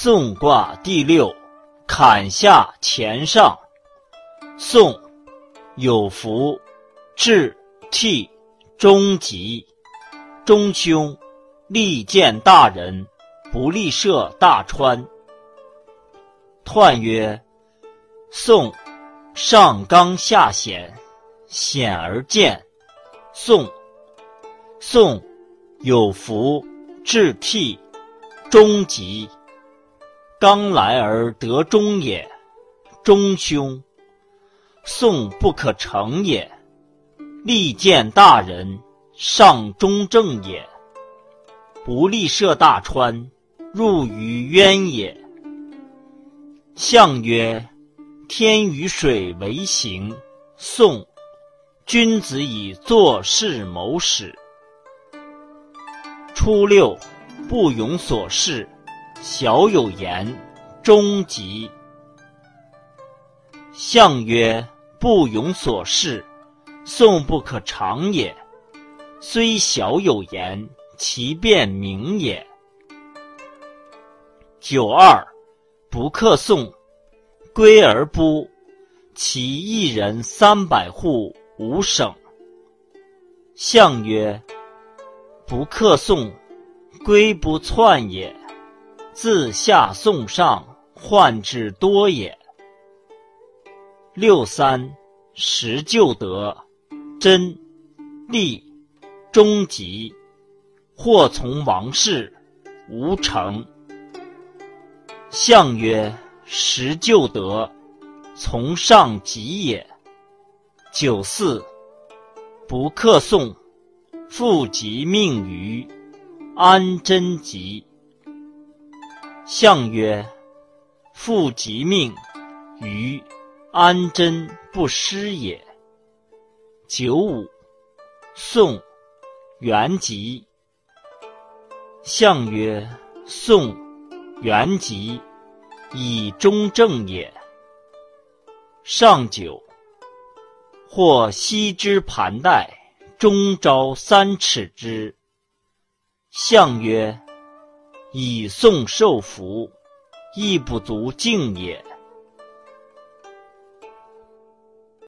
宋卦第六，坎下乾上。宋，有福，至，替，终吉，中凶，利见大人，不利涉大川。彖曰：宋，上刚下险，险而见。宋，宋，有福，至，替，中吉。刚来而得中也，中凶。宋不可成也。利见大人，上中正也。不利涉大川，入于渊也。象曰：天与水为行。宋，君子以做事谋始。初六，不庸所事。小有言，终吉。象曰：不庸所事，宋不可长也。虽小有言，其辩明也。九二，不克宋，归而不，其一人三百户，无省。象曰：不克宋，归不篡也。自下送上，患之多也。六三，时就得，真，利，终吉。或从王室，无成。象曰：时就得，从上吉也。九四，不克宋，复吉命于，安贞吉。象曰：父吉命，于安贞不失也。九五，宋，元吉。象曰：宋，元吉，以中正也。上九，或西之盘带，中朝三尺之。象曰。以送受福，亦不足敬也。